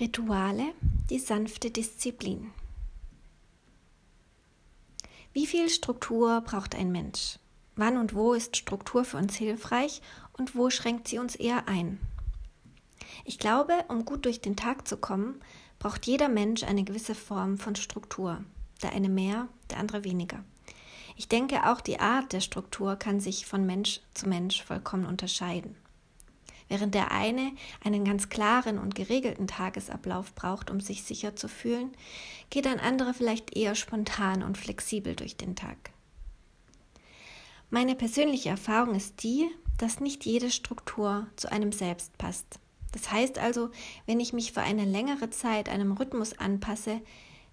Rituale, die sanfte Disziplin. Wie viel Struktur braucht ein Mensch? Wann und wo ist Struktur für uns hilfreich und wo schränkt sie uns eher ein? Ich glaube, um gut durch den Tag zu kommen, braucht jeder Mensch eine gewisse Form von Struktur. Der eine mehr, der andere weniger. Ich denke, auch die Art der Struktur kann sich von Mensch zu Mensch vollkommen unterscheiden. Während der eine einen ganz klaren und geregelten Tagesablauf braucht, um sich sicher zu fühlen, geht ein anderer vielleicht eher spontan und flexibel durch den Tag. Meine persönliche Erfahrung ist die, dass nicht jede Struktur zu einem selbst passt. Das heißt also, wenn ich mich für eine längere Zeit einem Rhythmus anpasse,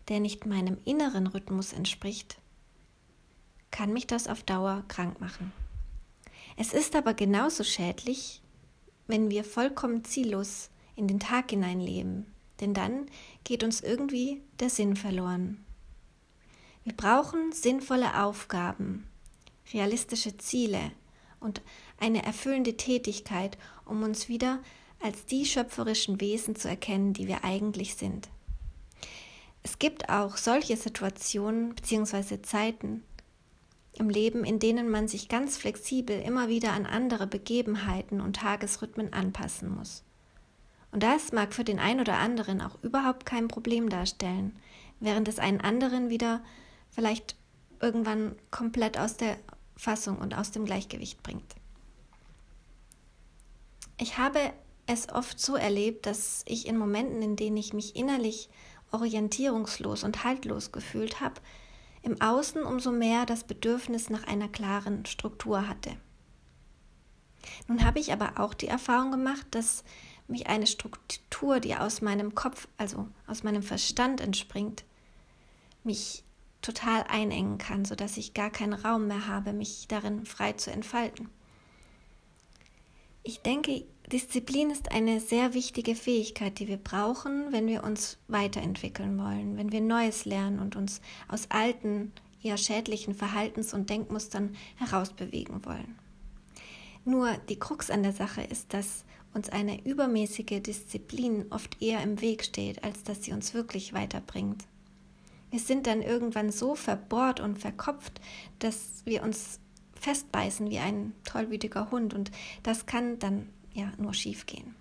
der nicht meinem inneren Rhythmus entspricht, kann mich das auf Dauer krank machen. Es ist aber genauso schädlich, wenn wir vollkommen ziellos in den Tag hineinleben, denn dann geht uns irgendwie der Sinn verloren. Wir brauchen sinnvolle Aufgaben, realistische Ziele und eine erfüllende Tätigkeit, um uns wieder als die schöpferischen Wesen zu erkennen, die wir eigentlich sind. Es gibt auch solche Situationen bzw. Zeiten, im Leben, in denen man sich ganz flexibel immer wieder an andere Begebenheiten und Tagesrhythmen anpassen muss. Und das mag für den einen oder anderen auch überhaupt kein Problem darstellen, während es einen anderen wieder vielleicht irgendwann komplett aus der Fassung und aus dem Gleichgewicht bringt. Ich habe es oft so erlebt, dass ich in Momenten, in denen ich mich innerlich orientierungslos und haltlos gefühlt habe, im Außen umso mehr das Bedürfnis nach einer klaren Struktur hatte. Nun habe ich aber auch die Erfahrung gemacht, dass mich eine Struktur, die aus meinem Kopf, also aus meinem Verstand entspringt, mich total einengen kann, sodass ich gar keinen Raum mehr habe, mich darin frei zu entfalten. Ich denke, Disziplin ist eine sehr wichtige Fähigkeit, die wir brauchen, wenn wir uns weiterentwickeln wollen, wenn wir Neues lernen und uns aus alten, eher schädlichen Verhaltens- und Denkmustern herausbewegen wollen. Nur die Krux an der Sache ist, dass uns eine übermäßige Disziplin oft eher im Weg steht, als dass sie uns wirklich weiterbringt. Wir sind dann irgendwann so verbohrt und verkopft, dass wir uns festbeißen wie ein tollwütiger Hund und das kann dann ja nur schief gehen.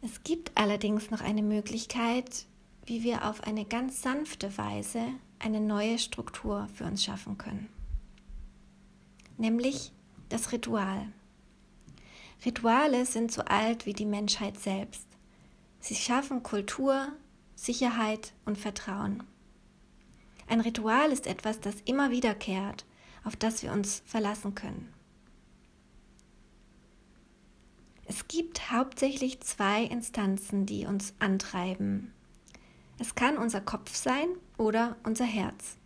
Es gibt allerdings noch eine Möglichkeit, wie wir auf eine ganz sanfte Weise eine neue Struktur für uns schaffen können. Nämlich das Ritual. Rituale sind so alt wie die Menschheit selbst. Sie schaffen Kultur, Sicherheit und Vertrauen. Ein Ritual ist etwas, das immer wiederkehrt auf das wir uns verlassen können. Es gibt hauptsächlich zwei Instanzen, die uns antreiben. Es kann unser Kopf sein oder unser Herz.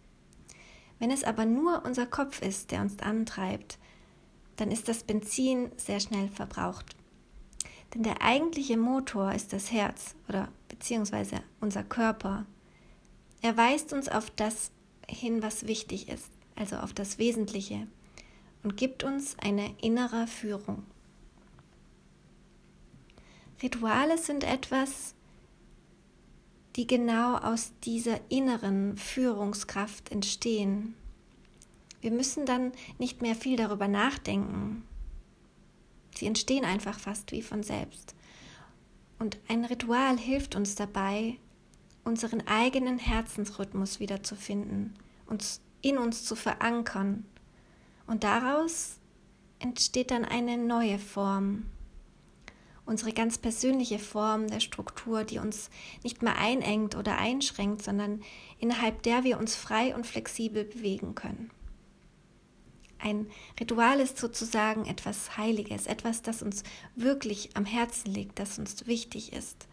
Wenn es aber nur unser Kopf ist, der uns antreibt, dann ist das Benzin sehr schnell verbraucht. Denn der eigentliche Motor ist das Herz oder beziehungsweise unser Körper. Er weist uns auf das hin, was wichtig ist also auf das Wesentliche, und gibt uns eine innere Führung. Rituale sind etwas, die genau aus dieser inneren Führungskraft entstehen. Wir müssen dann nicht mehr viel darüber nachdenken. Sie entstehen einfach fast wie von selbst. Und ein Ritual hilft uns dabei, unseren eigenen Herzensrhythmus wiederzufinden, uns in uns zu verankern. Und daraus entsteht dann eine neue Form, unsere ganz persönliche Form der Struktur, die uns nicht mehr einengt oder einschränkt, sondern innerhalb der wir uns frei und flexibel bewegen können. Ein Ritual ist sozusagen etwas Heiliges, etwas, das uns wirklich am Herzen liegt, das uns wichtig ist.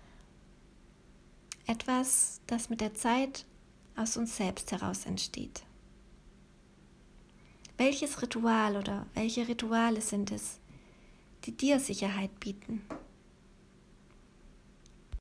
Etwas, das mit der Zeit aus uns selbst heraus entsteht. Welches Ritual oder welche Rituale sind es, die dir Sicherheit bieten?